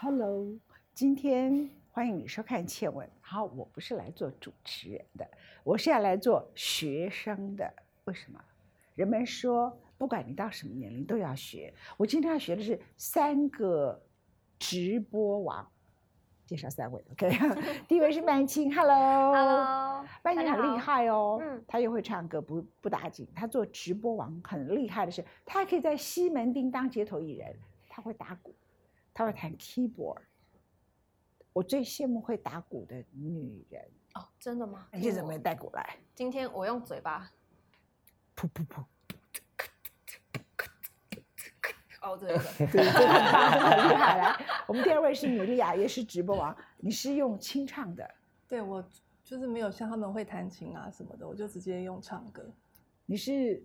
Hello，今天欢迎你收看《倩文》。好，我不是来做主持人的，我是要来做学生的。为什么？人们说，不管你到什么年龄都要学。我今天要学的是三个直播王，介绍三位。OK，第一位是曼青，Hello。Hello，曼青很厉害哦，嗯他又会唱歌，不不打紧。他做直播王很厉害的是，他还可以在西门町当街头艺人，他会打鼓，他会弹 keyboard。我最羡慕会打鼓的女人。哦，真的吗？你今天怎么没带鼓来？今天我用嘴巴。噗噗噗！哦，对对对，这个 很棒，这个很厉害。来，我们第二位是米莉亚，也是直播王，你是用清唱的，对我就是没有像他们会弹琴啊什么的，我就直接用唱歌。你是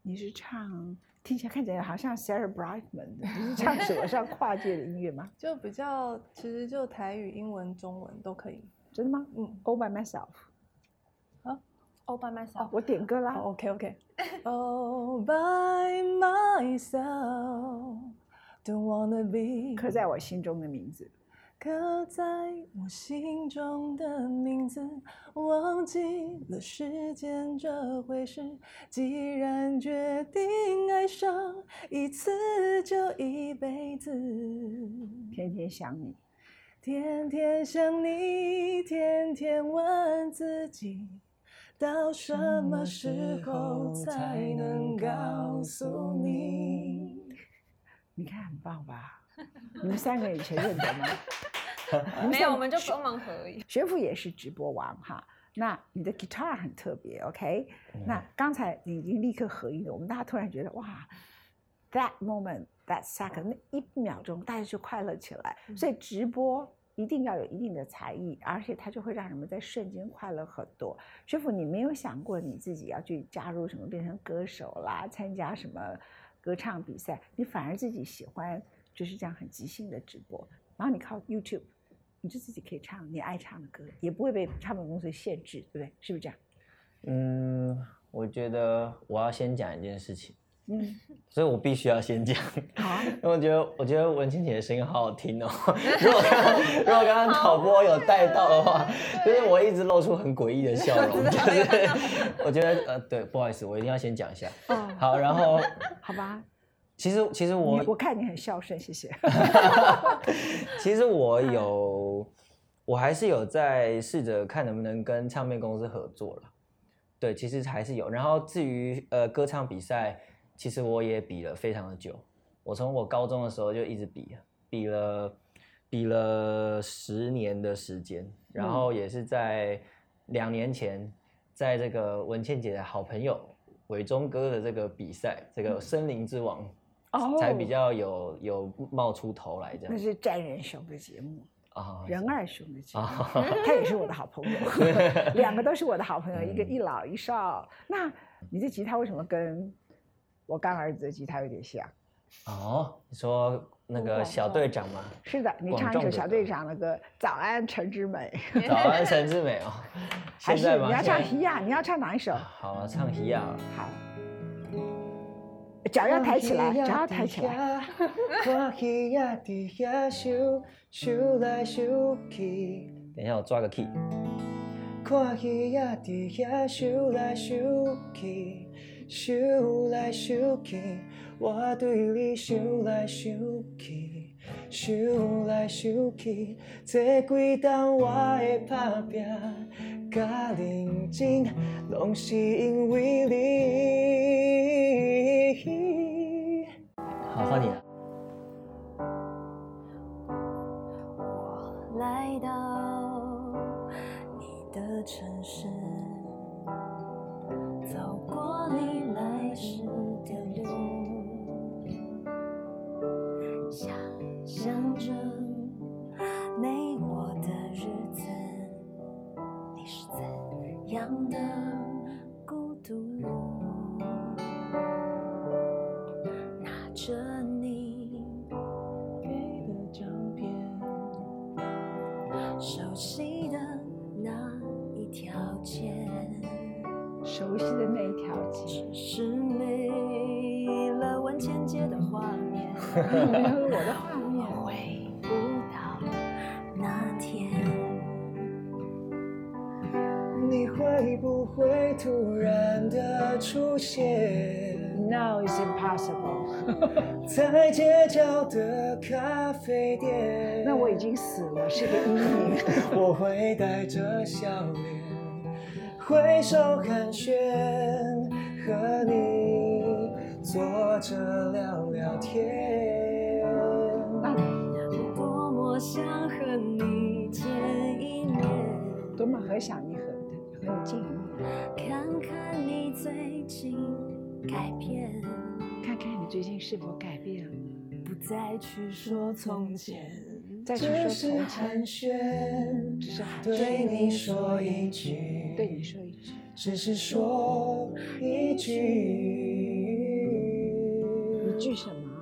你是唱，听起来看起来好像 Sarah Brightman 是唱什么？像跨界的音乐吗？就比较，其实就台语、英文、中文都可以。真的吗？嗯，All by myself。，All by myself。我点歌啦。好，OK OK。All by myself, don't wanna be 刻在我心中的名字。刻在我心中的名字，忘记了时间这回事。既然决定爱上一次，就一辈子。天天想你，天天想你，天天问自己，到什么时候才能告诉你？你看很棒吧？你们三个以前认得吗？你 没有，我们就帮忙合而已。学府也是直播王哈。那你的 guitar 很特别，OK？、那嗯刚才你已经立刻合音了，我们大家突然觉得哇，that moment that second 那一秒钟，大家就快乐起来。所以直播一定要有一定的才艺，而且它就会让人们在瞬间快乐很多。学府，你没有想过你自己要去加入什么，变成歌手啦，参加什么歌唱比赛？你反而自己喜欢就是这样很即兴的直播，然后你靠 YouTube。你就自己可以唱你爱唱的歌，也不会被唱片公司限制，对不对？是不是这样？嗯，我觉得我要先讲一件事情，嗯，所以我必须要先讲，好啊。因为我觉得我觉得文清姐的声音好好听哦。如果刚刚如果刚刚导播有带到的话，就是我一直露出很诡异的笑容，就是 我觉得呃对，不好意思，我一定要先讲一下。嗯，好，然后好吧。其实其实我我看你很孝顺，谢谢。其实我有，我还是有在试着看能不能跟唱片公司合作了。对，其实还是有。然后至于呃歌唱比赛，其实我也比了非常的久。我从我高中的时候就一直比，比了比了十年的时间。然后也是在两年前，在这个文倩姐的好朋友伟忠哥的这个比赛，这个森林之王，哦才比较有有冒出头来这样那。是战仁雄的节目，啊，仁二兄的节目，啊，他也是我的好朋友，两个都是我的好朋友，一个一老一少。那你的吉他为什么跟我干儿子的吉他有点像？哦，你说那个小队长吗？是的，你唱一首小队长的歌《早安陈之美》，早安，陈之美哦。还是现在？你要唱西亚？你要唱哪一首？好啊，唱西亚。好，脚要抬起来，脚要抬起来。。看鱼仔伫遐游，游来游去。等一下，我抓个 key。看鱼仔伫遐游来游去，游来游去，我对你想来想去，想来想去，这几冬我的打拼甲认真，拢是因为你。好，换你了。城市，走过你 我的画面。回不到天。你会不会突然的出现？Now it's impossible。在街角的咖啡店？那我已经死了，是个阴影。我会带着笑脸，挥手寒暄，和你坐着聊聊天。我多么想和你见一面，多么很想你和和你见一面，看看你最近改变，看看你最近是否改变了。不再去说从前。再去说只是从寒前，暄，只是寒暄对，你说一句，对你说一句，只是说一句，一句什么？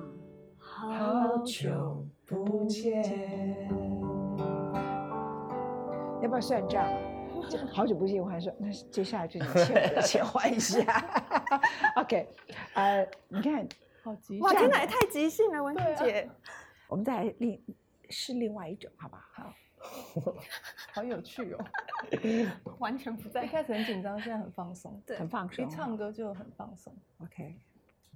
好久不见。要不要算账？这好久不见，我还说，那接下来就你欠我的钱还一下。OK，呃，你看，哇，好急，哇天哪，也太即兴了，文婷姐。我们再来另试另外一种，好不好？好有趣哦！完全不在一在。开始很紧张，现在很放松。对很放松。一唱歌就很放松。，OK。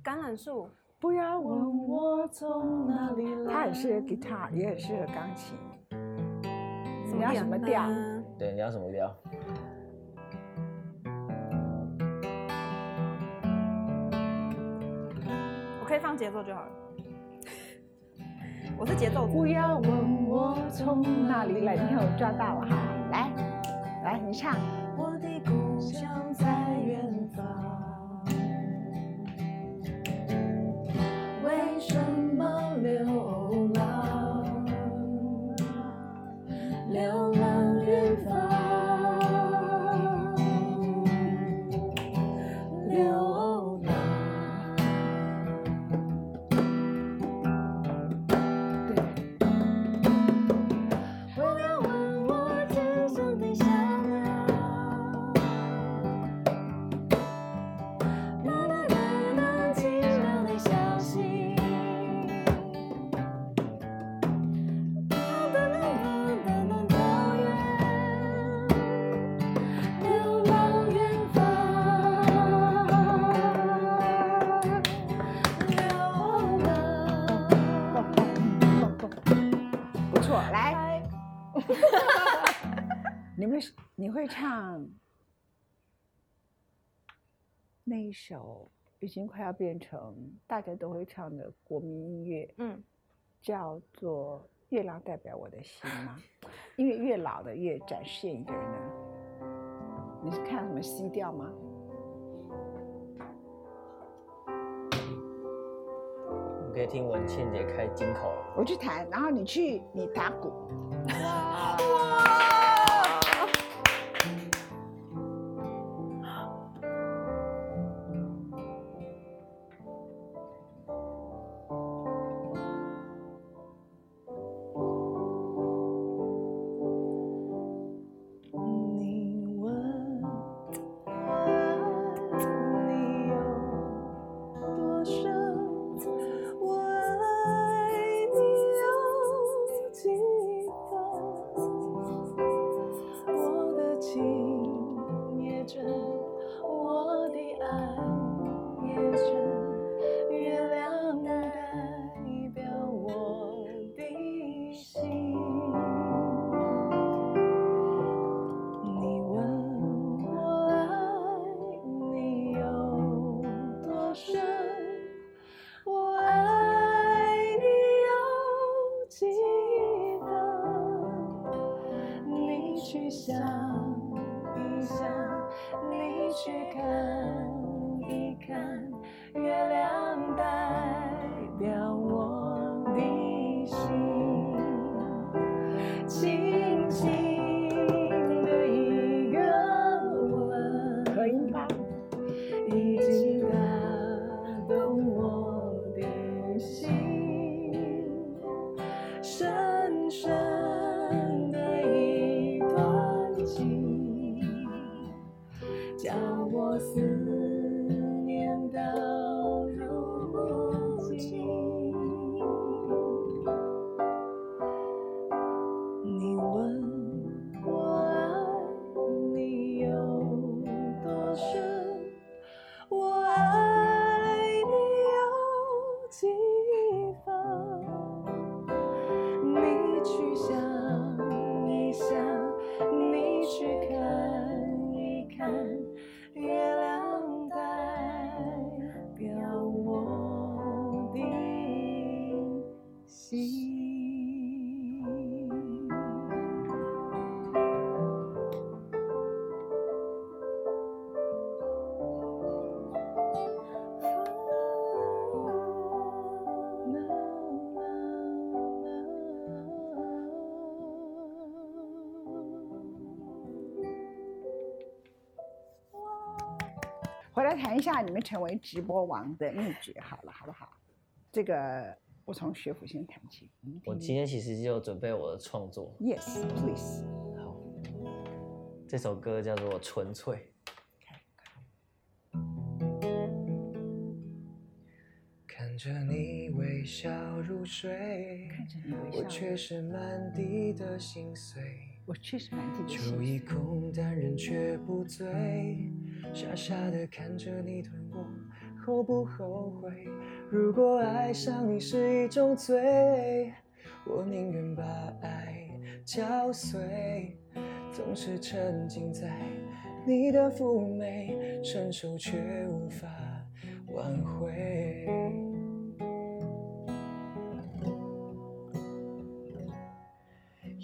橄榄树，不要问我从哪里来它很适合 guitar，也很适合钢琴。你要什么调？呢对，你要什么调？我可以放节奏就好了。我是节奏不。要问我从哪里来，你看我抓到了哈，来，来，你唱。你会唱那一首已经快要变成大家都会唱的国民音乐，嗯，叫做《月亮代表我的心》吗？因为越老的越展现一个人的。你是看什么 C 调吗？你可以听文倩姐开金口了。我去弹，然后你去你打鼓。你谈一下你们成为直播王的秘诀，好了，好不好？这个我从学府先谈起。我今天其实就准备我的创作，Yes, please。好，这首歌叫做《纯粹》。看着你微笑入睡，看着你微笑我却是满地的心碎。我却是满地的酒心一空，但人却不醉，傻傻的看着你吞我，后不后悔？如果爱上你是一种罪，我宁愿把爱嚼碎，总是沉浸在你的妩媚，伸手却无法挽回。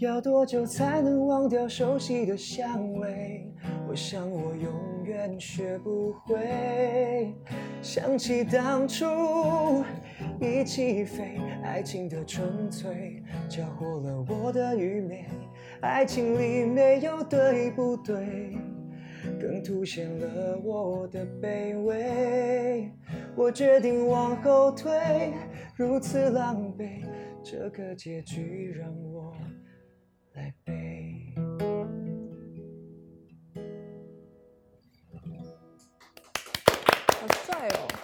要多久才能忘掉熟悉的香味？我想我永远学不会。想起当初一起飞，爱情的纯粹搅和了我的愚昧。爱情里没有对不对，更凸显了我的卑微。我决定往后退，如此狼狈，这个结局让我来背。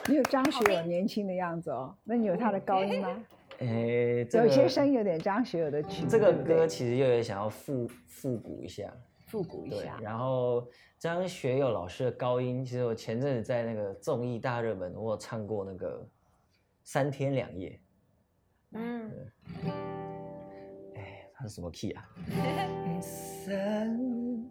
你有张学友年轻的样子哦，那你有他的高音吗？诶，这有些个声音有点张学友的曲子，这个歌其实又有想要复复古一下，复古一下。。然后张学友老师的高音，其实我前阵子在那个综艺大热门，我有唱过那个三天两夜，嗯，哎，它是什么 key 啊？三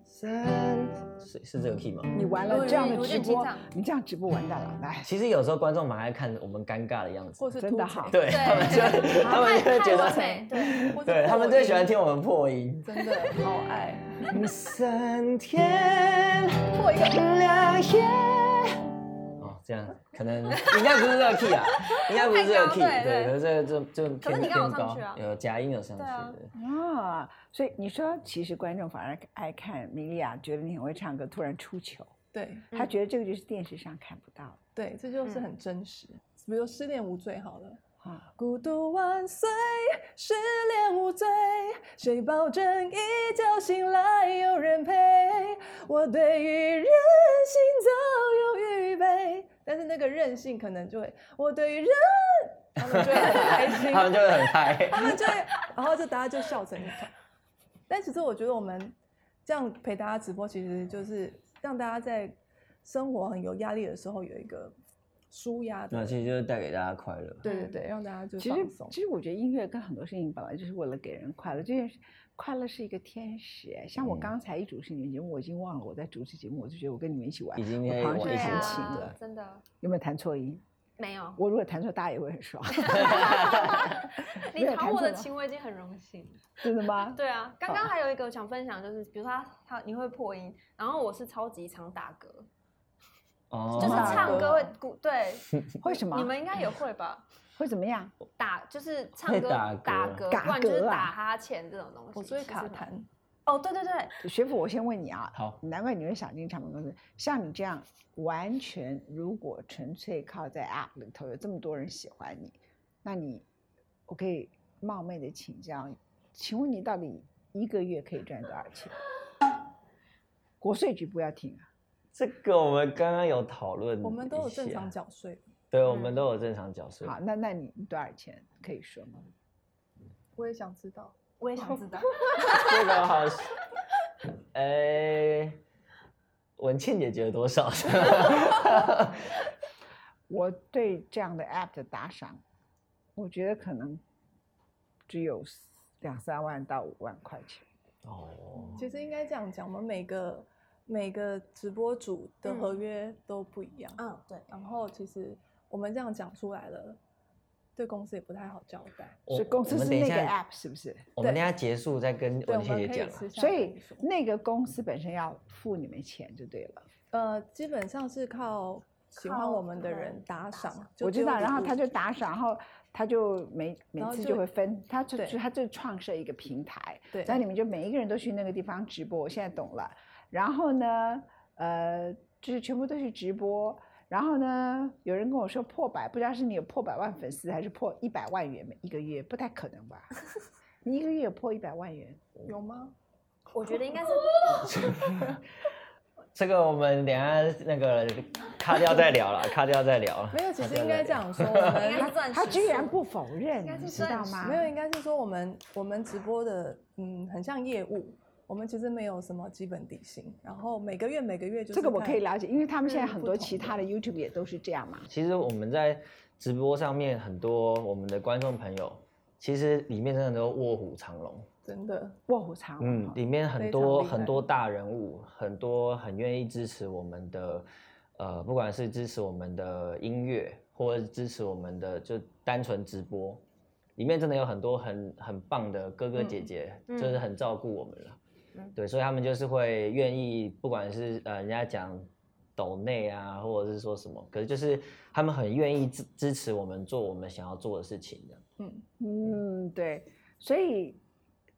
三是是这个 key 吗？你完了我这样的直播你这样直播完蛋了，来，其实有时候观众蛮爱看我们尴尬的样子，或是真的好对他们就他们就会觉得，美，对，对他们最喜欢音听我们破音。真的好爱。三天破一个两夜。哦，这样可能应该不是这个 key 啊，应该不是这个 key，对可是这个这这偏你刚好偏高上去啊，有假音有上去对啊的。啊，所以你说其实观众反而爱看米莉亚，觉得你很会唱歌，突然出糗，对他觉得这个就是电视上看不到的对，这就是很真实。比如失恋无罪好了。啊。孤独万岁，失恋无罪，谁保证一觉醒来有人陪？我对于人心早有预备，但是那个任性可能就会，我对于人，他们就会很开心，他们就会很嗨。他们就会，然后就大家就笑成一团。但其实我觉得我们这样陪大家直播，其实就是让大家在生活很有压力的时候有一个舒压的，那其实就是带给大家快乐。对对对，让大家就其实放松。其实我觉得音乐跟很多事情本来就是为了给人快乐，这件事快乐是一个天使哎。像我嗯刚才一主持你们节目，我已经忘了我在主持节目，我就觉得我跟你们一起玩，已经我在玩好像觉得很对啊轻了。真的有没有弹错音？没有。我如果弹错，大家也会很爽。你弹我的琴我已经很荣幸了。真的吗？对啊，刚刚还有一个想分享，就是比如说他他你会破音，然后我是超级常打嗝，哦就是唱歌嗝会鼓对，为什么？你们应该也会吧？会怎么样？打就是唱歌打嗝打嗝，打不然就是打哈欠这种东西。我最其实蛮卡痰，哦，对对对，学府，我先问你啊，好，难怪你会想进唱片公司。像你这样完全如果纯粹靠在 App 里头有这么多人喜欢你，那你我可以冒昧的请教，请问你到底一个月可以赚多少钱？国税局不要停啊，这个我们刚刚有讨论，我们都有正常，缴税。对，我们都有正常缴税。好，那那你你多少钱可以说吗？我也想知道，我也想知道。这个好，哎，文倩姐觉得多少？我对这样的 App 的打赏，我觉得可能只有两三万到五万块钱。哦，其实应该这样讲，我们每个每个直播主的合约都不一样。嗯，对，然后其实我们这样讲出来了，对公司也不太好交代。我所以公司是那个 app 是不是？我们等一下结束再跟对，我文倩姐讲。所以那个公司本身要付你们钱就对了。呃，基本上是靠喜欢我们的人人打打赏我知道，然后他就打赏，然后他就每每次就就会分，他就他就创设一个平台，对然后你们就每一个人都去那个地方直播。我现在懂了。然后呢，呃，就是全部都是直播。然后呢，有人跟我说破百，不知道是你有破百万粉丝还是破一百万元一个月，不太可能吧？你一个月有破一百万元？有吗？我觉得应该是 这个我们等下那个卡掉再聊了，卡掉再聊了。没有，其卡实应该这样说，他居然不否认，该是你知道吗？没有，应该是说我们我们直播的，嗯，很像业务，我们其实没有什么基本底薪，然后每个月每个月就是这个我可以看了解，因为他们现在嗯很多其他的 YouTube 也都是这样嘛。其实我们在直播上面，很多我们的观众朋友，其实里面真的都卧虎藏龙。真的卧虎藏龙嗯，里面很多很多大人物，很多很愿意支持我们的，呃，不管是支持我们的音乐，或者是支持我们的就单纯直播，里面真的有很多很很棒的哥哥姐姐，嗯就是很照顾我们了。嗯对，所以他们就是会愿意，不管是呃人家讲抖内啊，或者是说什么，可是就是他们很愿意支支持我们做我们想要做的事情的。嗯，嗯，对，所以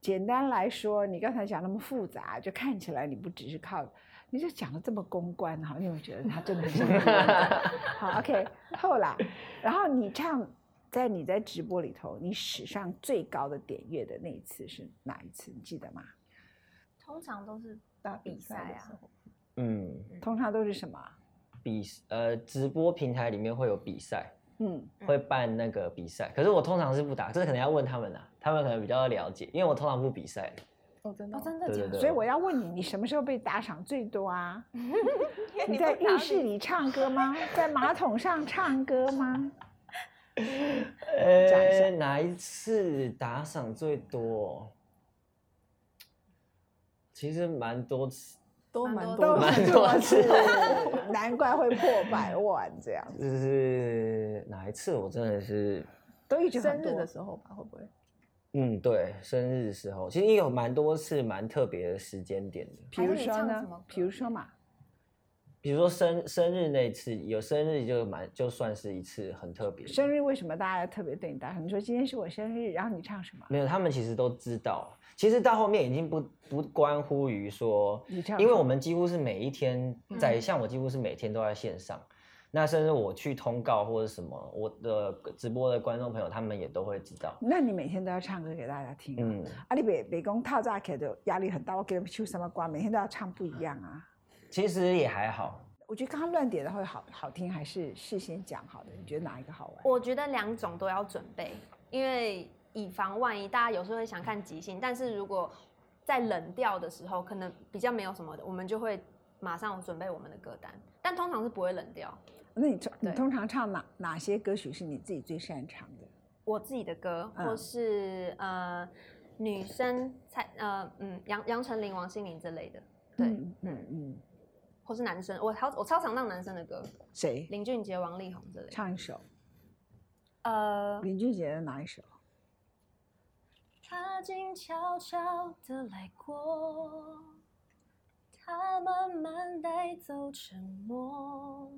简单来说，你刚才讲那么复杂，就看起来你不只是靠，你就讲的这么公关哈，你有没有觉得他真的很像公关 好？OK，后来，然后你唱在你在直播里头，你史上最高的点阅的那一次是哪一次？你记得吗？通常都是打比赛啊赛的时候，嗯，通常都是什么？比呃直播平台里面会有比赛。嗯，会办那个比赛，可是我通常是不打，这可能要问他们啊，他们可能比较了解，因为我通常不比赛。哦，真的真的所以我要问你，你什么时候被打赏最多啊？你 你在浴室里唱歌吗？在马桶上唱歌吗？讲一下呃，哪一次打赏最多？其实蛮多次，都蛮多都蛮多次 难怪会破百万这样，就是哪一次我真的是，都一直生很多日的时候吧，会不会？嗯，对，生日的时候，其实也有蛮多次蛮特别的时间点的，比如说呢？比如说嘛，比如说生生日那次，有生日就蛮就算是一次很特别。生日为什么大家要特别对你大声？你说今天是我生日，然后你唱什么？没有，他们其实都知道。其实到后面已经不不关乎于说你唱，因为我们几乎是每一天在，嗯像我几乎是每天都在线上。那甚至我去通告或者什么，我的直播的观众朋友他们也都会知道。那你每天都要唱歌给大家听啊？嗯，啊，你北北宫套炸起来的压力很大，我给他们唱什么歌，每天都要唱不一样啊。其实也还好。我觉得刚刚乱点的会好好听，还是事先讲好的？你觉得哪一个好玩？我觉得两种都要准备，因为以防万一，大家有时候会想看即兴，但是如果在冷调的时候，可能比较没有什么的，我们就会马上准备我们的歌单，但通常是不会冷调。那你通你通常唱哪哪些歌曲是你自己最擅长的？我自己的歌，嗯或是呃女生蔡呃嗯杨杨丞琳、王心凌之类的，对，嗯嗯嗯，或是男生，我超我超常唱男生的歌，谁林俊杰、王力宏之类的。唱一首？呃，林俊杰的哪一首？他静悄悄地来过，他慢慢带走沉默，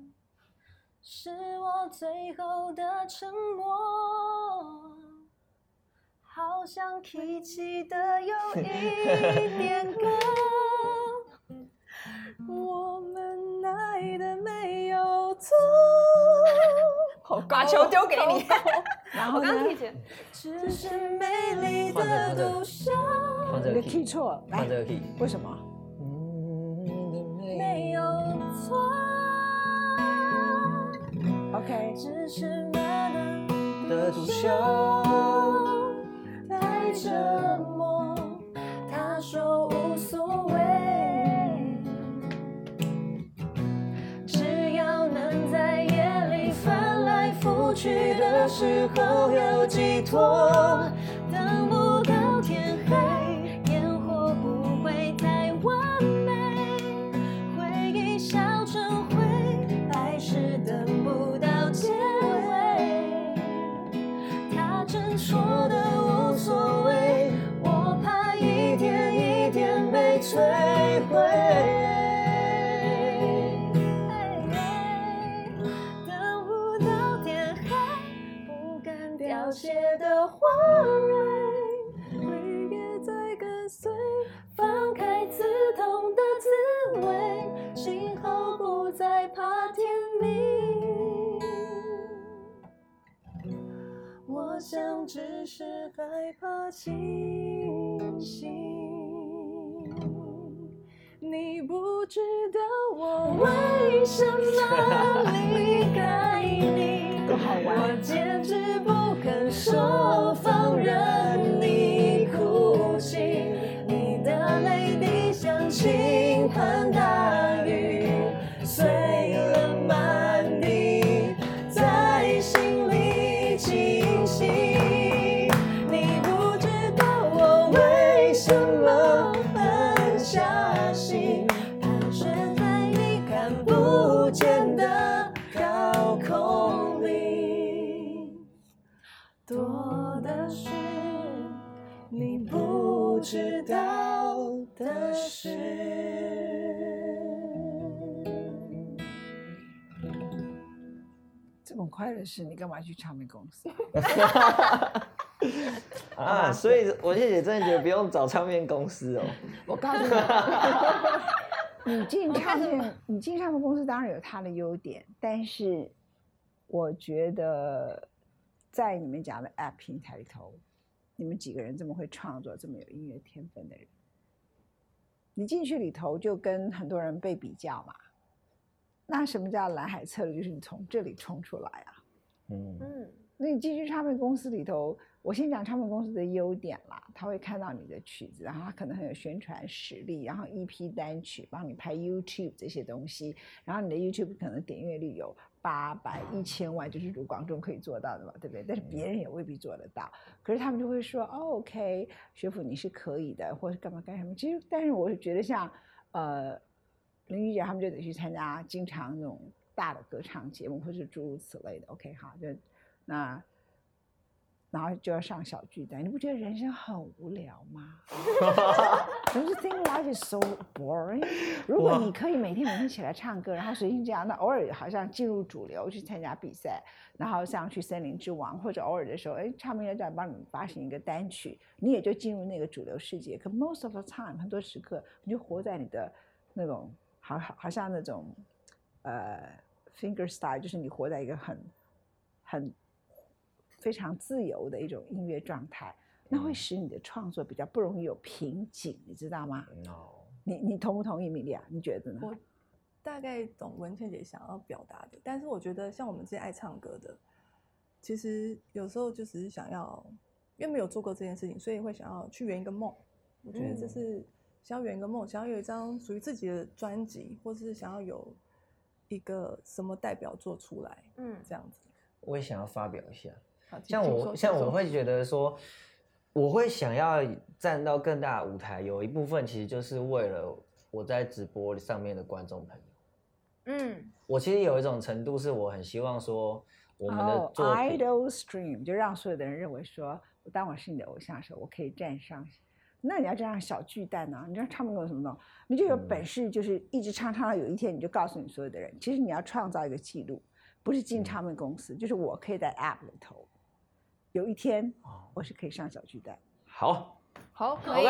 是我最后的沉默。好像提起的有一点歌，我们爱的没有错，好高把哦球丢给你。然后刚刚？提前，只是美丽的独秀，你的放这个 key 错，来放这，个 key。为什么？没有错。OK，只是美丽的独秀，太折磨。去的时候有寄托。等不到天黑，烟火不会太完美，回忆烧成灰，爱是等不到结尾。他真说的无所谓，我怕一天一天被摧只是害怕清醒。你不知道我为什么离开你？我坚持不肯说，放任你哭泣。你的泪滴像倾见的高空里，多的是你不知道的事。这么快的事，你干嘛去唱片公司？啊，所以我谢姐真的觉得不用找唱片公司哦。我告诉你，你进唱片，你进唱片公司当然有它的优点，但是我觉得在你们讲的 App 平台里头，你们几个人这么会创作、这么有音乐天分的人，你进去里头就跟很多人被比较嘛。那什么叫蓝海策略？就是你从这里冲出来啊。嗯，嗯，那你进去唱片公司里头，我先讲唱片公司的优点啦，他会看到你的曲子，然后他可能很有宣传实力，然后 EP 单曲帮你拍 YouTube 这些东西，然后你的 YouTube 可能点阅率有八百、一千万，就是如广仲可以做到的嘛，对不对？但是别人也未必做得到，可是他们就会说，哦，OK，学府你是可以的，或者干嘛干什么。其实，但是我是觉得像呃林玉姐他们就得去参加经常那种大的歌唱节目，或是诸如此类的。OK，好，就那然后就要上小巨蛋，你不觉得人生很无聊吗？Don't you think life is so boring？如果你可以每天每天起来唱歌，然后随性这样，那偶尔好像进入主流去参加比赛，然后像去森林之王，或者偶尔的时候，哎，唱片业帮你们发行一个单曲，你也就进入那个主流世界。可 most of the time，很多时刻你就活在你的那种好好好像那种呃 finger style，就是你活在一个很很非常自由的一种音乐状态，那会使你的创作比较不容易有瓶颈，你知道吗？哦，你你同不同意，米莉亚？你觉得呢？我大概懂文倩姐想要表达的，但是我觉得像我们这些爱唱歌的，其实有时候就只是想要，因为没有做过这件事情，所以会想要去圆一个梦。我觉得这嗯是想要圆一个梦，想要有一张属于自己的专辑，或是想要有一个什么代表作出来，嗯这样子。我也想要发表一下。像我像我会觉得说，我会想要站到更大的舞台，有一部分其实就是为了我在直播上面的观众朋友。嗯，我其实有一种程度是我很希望说，我们的，idol stream 就让所有的人认为说，当我是你的偶像的时候，我可以站上。那你要这样小巨蛋呢、你知道唱片公司什么弄？你就有嗯本事，就是一直唱唱到有一天，你就告诉你所有的人，其实你要创造一个记录，不是进嗯唱片公司，就是我可以在 App 里头，有一天哦我是可以上小巨蛋。好好，可以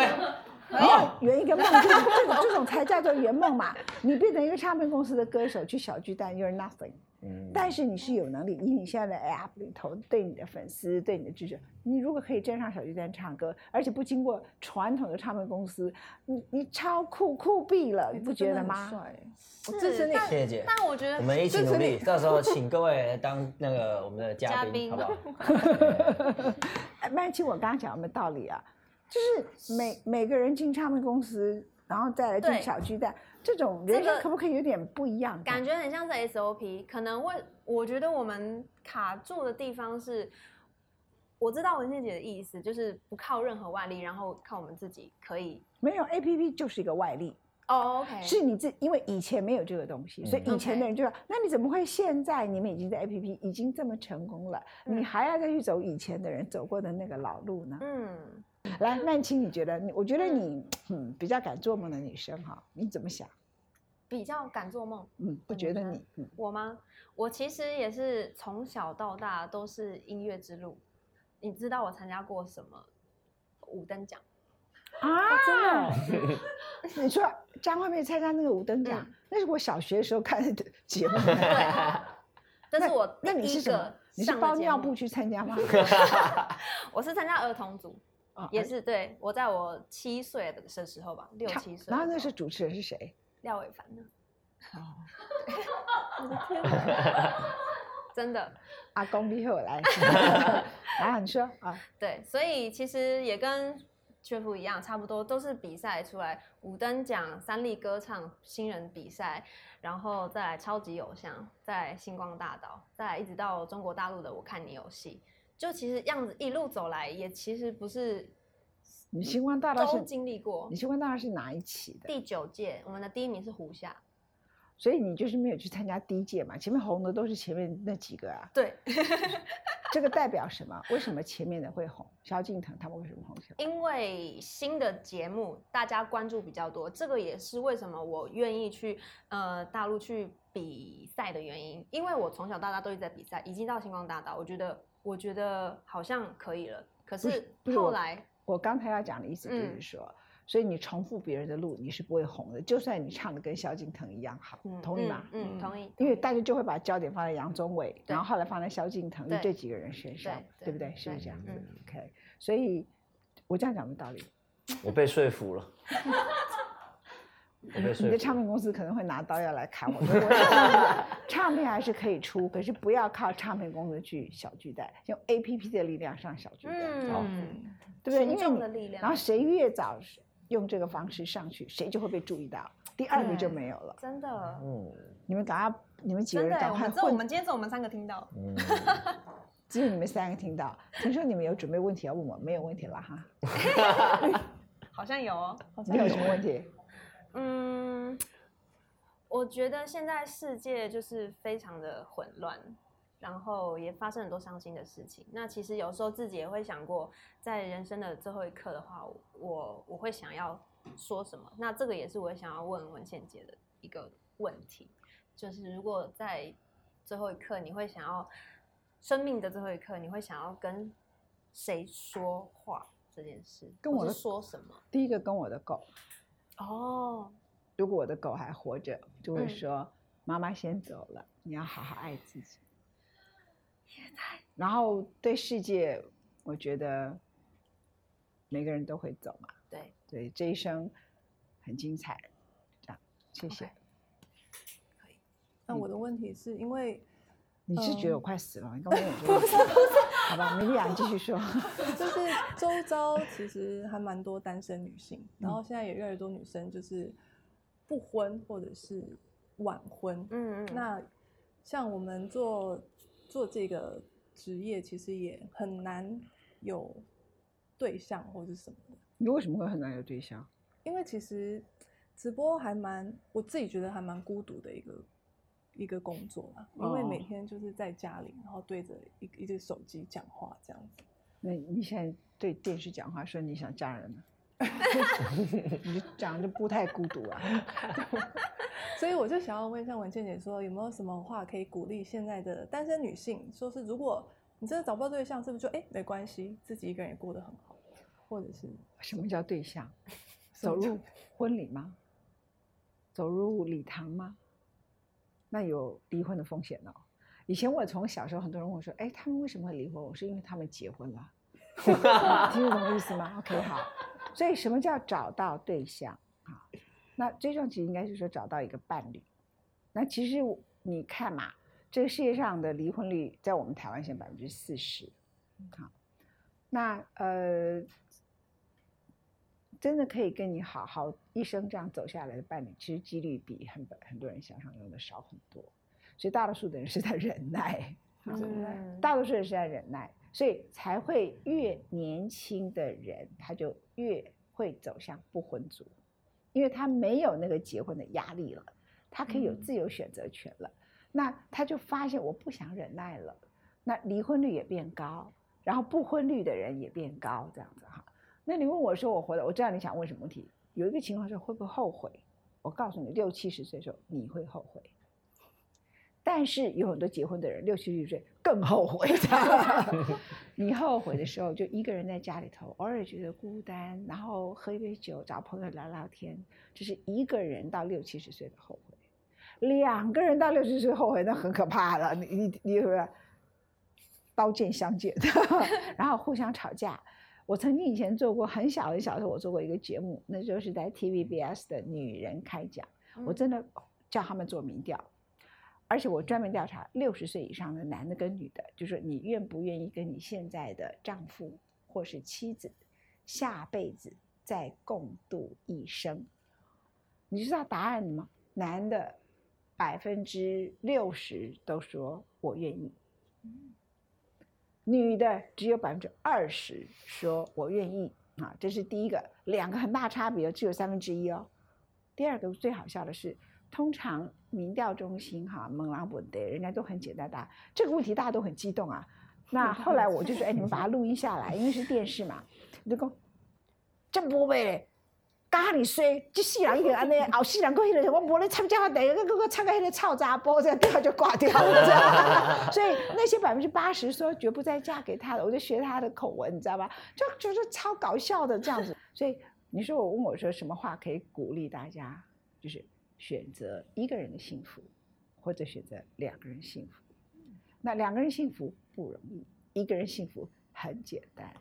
你要圆一个梦，就是这种这种才叫做圆梦嘛。你变成一个唱片公司的歌手去小巨蛋，you're nothing。嗯，但是你是有能力，以你现在的 app 里头对你的粉丝、对你的支持，你如果可以站上小巨蛋唱歌，而且不经过传统的唱片公司，你你超酷酷毙了，哎你不觉得吗？我是支持你。谢谢姐，但我觉得我们一起努力，到时候请各位 当那个我们的嘉宾，嘉宾好不好？哎，曼琪，我刚刚讲有没有道理啊？就是每每个人进唱片公司，然后再来进小巨蛋，这种这个人生可不可以有点不一样？感觉很像是 SOP，可能为我觉得我们卡住的地方是，我知道文倩姐的意思，就是不靠任何外力，然后靠我们自己可以。没有 A P P 就是一个外力，哦，OK，是你自因为以前没有这个东西，所以嗯以前的人就说，那你怎么会现在你们已经在 APP 已经这么成功了，你嗯还要再去走以前的人走过的那个老路呢？嗯，来，曼青，你觉得你？我觉得你嗯比较敢做梦的女生哈，你怎么想？比较敢做梦。嗯，我的女生觉得你嗯我吗？我其实也是从小到大都是音乐之路。你知道我参加过什么五等奖？啊，真的？你说张惠妹参加那个五等奖嗯，那是我小学的时候看的 节目。但是我那你是什么个？你是包尿布去参加吗？我是参加儿童组，啊也是对我在我七岁的时候吧，六七岁那时候主持人是谁？廖伟凡呢？哦，我的天哪！真的阿公逼我来。然后你说啊，对，所以其实也跟学府一样，差不多都是比赛出来，五等奖、三立歌唱新人比赛，然后再来超级偶像，再来星光大道，再来一直到中国大陆的我看你有戏，就其实样子一路走来，也其实不是你星光大道是经历过你。星光大道是哪一期的？第九届，我们的第一名是胡夏，所以你就是没有去参加第一届嘛？前面红的都是前面那几个啊。对，这个代表什么？为什么前面的会红？萧敬腾他们为什么红起来？因为新的节目大家关注比较多，这个也是为什么我愿意去呃大陆去比赛的原因。因为我从小到大都一直在比赛，已经到星光大道，我觉得我觉得好像可以了。可是后来，我刚才要讲的意思就是嗯说，所以你重复别人的路，你是不会红的。就算你唱的跟萧敬腾一样好，嗯同意吗？嗯，嗯同意。因为大家就会把焦点放在杨宗纬，然后后来放在萧敬腾，这几个人身上，对不对？对是不是这样子嗯？OK，所以我这样讲的道理。我被说服了，我被说你的。唱片公司可能会拿刀要来砍我，我唱片还是可以出，可是不要靠唱片公司去小巨蛋，用 A P P 的力量上小巨蛋，嗯，对不对？因群为你的力量然后谁越早用这个方式上去，谁就会被注意到，第二个就没有了。真的，嗯你们赶快，你们几个人赶快我们今天只有我们三个听到。嗯，只有你们三个听到。听说你们有准备问题要问我，没有问题了哈？好像有哦。你有什么问题？嗯，我觉得现在世界就是非常的混乱，然后也发生很多伤心的事情。那其实有时候自己也会想过，在人生的最后一刻的话，我我会想要说什么？那这个也是我想要问文倩姐的一个问题，就是如果在最后一刻，你会想要生命的最后一刻，你会想要跟谁说话这件事？跟我的说什么？第一个跟我的狗，哦，如果我的狗还活着，就会嗯说：“妈妈先走了，你要好好爱自己。”然后对世界，我觉得每个人都会走嘛，对，对，这一生很精彩。这样，谢谢。OK 那我的问题是因为你是觉得我嗯快死了？你跟我有这个问题好吧，梅丽亚，你继续说。就是周遭其实还蛮多单身女性，然后现在也越来越多女生就是不婚或者是晚婚。嗯嗯，那像我们做做这个职业，其实也很难有对象或者什么的，你为什么会很难有对象？因为其实直播还蛮，我自己觉得还蛮孤独的一个一个工作啦，因为每哦天就是在家里，然后对着一一只手机讲话这样子。那你现在对电视讲话说你想嫁人了，你就讲就不太孤独啊。所以我就想要问一下文倩姐说，有没有什么话可以鼓励现在的单身女性？说是如果你真的找不到对象，是不是就哎没关系，自己一个人也过得很好，或者是什么叫对象？走入婚礼吗？走入礼堂吗？那有离婚的风险哦。以前我从小时候，很多人问我说：“哎，他们为什么会离婚？”我说：“因为他们结婚了。”听得懂意思吗？OK，好。所以什么叫找到对象啊？那最重要其实应该是说找到一个伴侣。那其实你看嘛，这个世界上的离婚率在我们台湾现在百分之四十，好，那呃，真的可以跟你好好一生这样走下来的伴侣，其实几率比很很多人想象中的少很多。所以大多数的人是在忍耐，嗯 大多数人是在忍耐，所以才会越年轻的人他就越会走向不婚族。因为他没有那个结婚的压力了，他可以有嗯自由选择权了。那他就发现我不想忍耐了，那离婚率也变高，然后不婚率的人也变高，这样子哈。那你问我说我活了，我知道你想问什么问题。有一个情况是会不会后悔？我告诉你，六七十岁的时候你会后悔，但是有很多结婚的人六七十岁更后悔。你后悔的时候，就一个人在家里头，偶尔觉得孤单，然后喝一杯酒，找朋友聊聊天，这是一个人到六七十岁的后悔。两个人到六十岁后悔，那很可怕了。你你你是不是刀剑相见，然后互相吵架？我曾经以前做过很小很小的时候，我做过一个节目，那就是在 TVBS 的女人开讲，我真的叫他们做民调，而且我专门调查六十岁以上的男的跟女的，就是你愿不愿意跟你现在的丈夫或是妻子下辈子再共度一生？你知道答案吗？男的百分之六十都说我愿意，女的只有百分之二十说我愿意啊，这是第一个，两个很大差别，只有三分之一哦。第二个最好笑的是，通常民调中心哈猛狼不对，人家都很简单答，这个问题大家都很激动啊。那后来我就说，哎，你们把它录音下来，因为是电视嘛，你就讲这无呗嘞。加你衰，这世人一定安尼，后世人过迄个，我无咧参加第一个，个个参加迄个臭杂波，这样掉 就挂掉了，你知道吗？所以那些百分之八十说绝不再嫁给他的，我就学他的口吻，你知道吧？就就是超搞笑的这样子。所以你说我问我说什么话可以鼓励大家，就是选择一个人的幸福，或者选择两个人幸福。那两个人幸福不容易，一个人幸福很简单。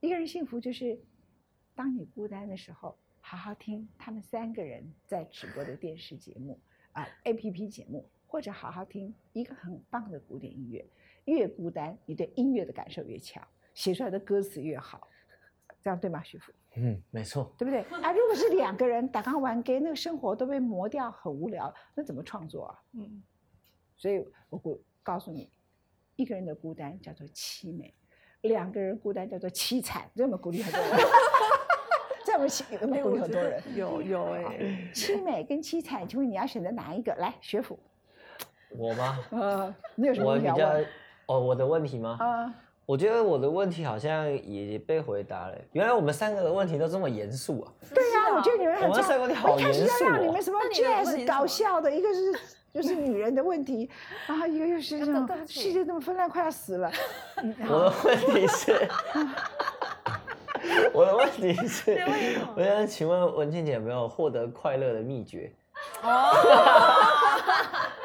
一个人幸福就是，当你孤单的时候，好好听他们三个人在直播的电视节目啊、A P P 节目，或者好好听一个很棒的古典音乐。越孤单，你对音乐的感受越强，写出来的歌词越好，这样对吗，徐福？嗯，没错，对不对？啊，如果是两个人打刚玩 gay，那个生活都被磨掉，很无聊，那怎么创作啊？嗯，所以我告告诉你，一个人的孤单叫做凄美，两个人孤单叫做凄惨。这有没有鼓励很多人？这 有没有有没有很多人？有有哎、凄美跟凄惨，请问你要选择哪一个？来，学府，我吗？呃，你有什么比较问题要问？哦，我的问题吗？啊、我觉得我的问题好像也被回答了。原来我们三个的问题都这么严肃啊！对呀、我觉得你们很我们三个问题好我一开始严肃哦要让你们什么 jazz 搞笑的，一个是就是女人的问题，然后一个又是这种世界这么纷乱，快要死了。嗯我的问题是，我的问题是我想请问文倩姐有没有获得快乐的秘诀？哦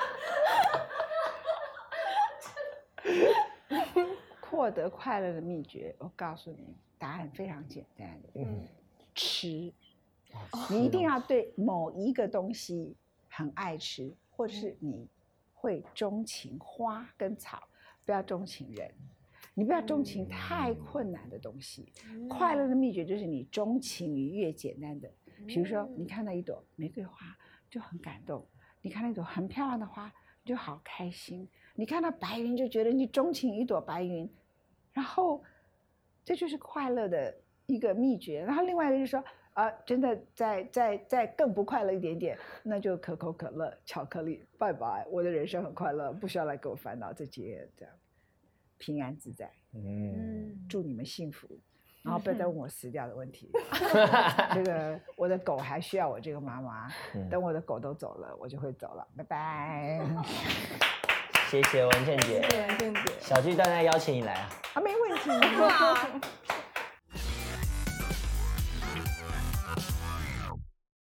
获得快乐的秘诀，我告诉你，答案非常简单，嗯，吃。哦你一定要对某一个东西很爱吃，或者是你会钟情花跟草，不要钟情人。你不要钟情太困难的东西。快乐的秘诀就是你钟情于越简单的，比如说你看到一朵玫瑰花就很感动，你看到一朵很漂亮的花你就好开心，你看到白云就觉得你钟情一朵白云，然后这就是快乐的一个秘诀。然后另外一个就是说，啊，真的再再再更不快乐一点点，那就可口可乐、巧克力，拜拜，我的人生很快乐，不需要来给我烦恼这些，这样平安自在。嗯，祝你们幸福，然后不要再问我死掉的问题。这个我的狗还需要我这个妈妈，嗯等我的狗都走了，我就会走了，拜拜。谢谢文倩姐，对，倩姐。小巨蛋再邀请你来啊。啊，没问题。